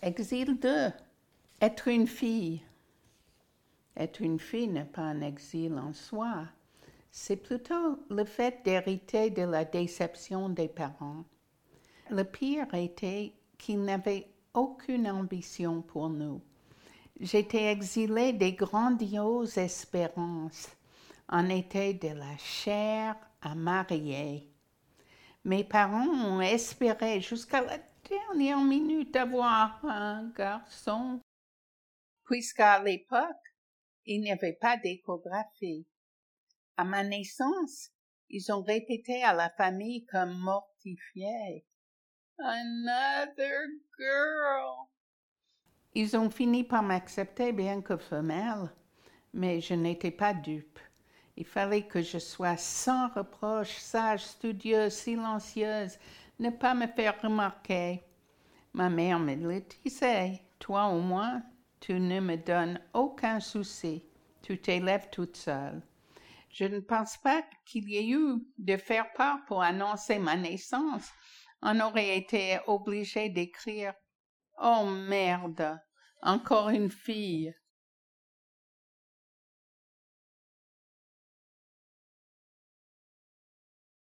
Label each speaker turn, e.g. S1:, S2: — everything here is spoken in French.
S1: Exil 2. Être une fille. Être une fille n'est pas un exil en soi. C'est plutôt le fait d'hériter de la déception des parents. Le pire était qu'ils n'avaient aucune ambition pour nous. J'étais exilée des grandioses espérances. En été de la chair à marier. Mes parents ont espéré jusqu'à la dernière minute avoir un garçon, puisqu'à l'époque, il n'y avait pas d'échographie. À ma naissance, ils ont répété à la famille comme mortifiés. Another girl. Ils ont fini par m'accepter bien que femelle, mais je n'étais pas dupe. Il fallait que je sois sans reproche, sage, studieuse, silencieuse, ne pas me faire remarquer. Ma mère me le disait, toi au moins, tu ne me donnes aucun souci, tu t'élèves toute seule. Je ne pense pas qu'il y ait eu de faire part pour annoncer ma naissance. On aurait été obligé d'écrire Oh merde, encore une fille.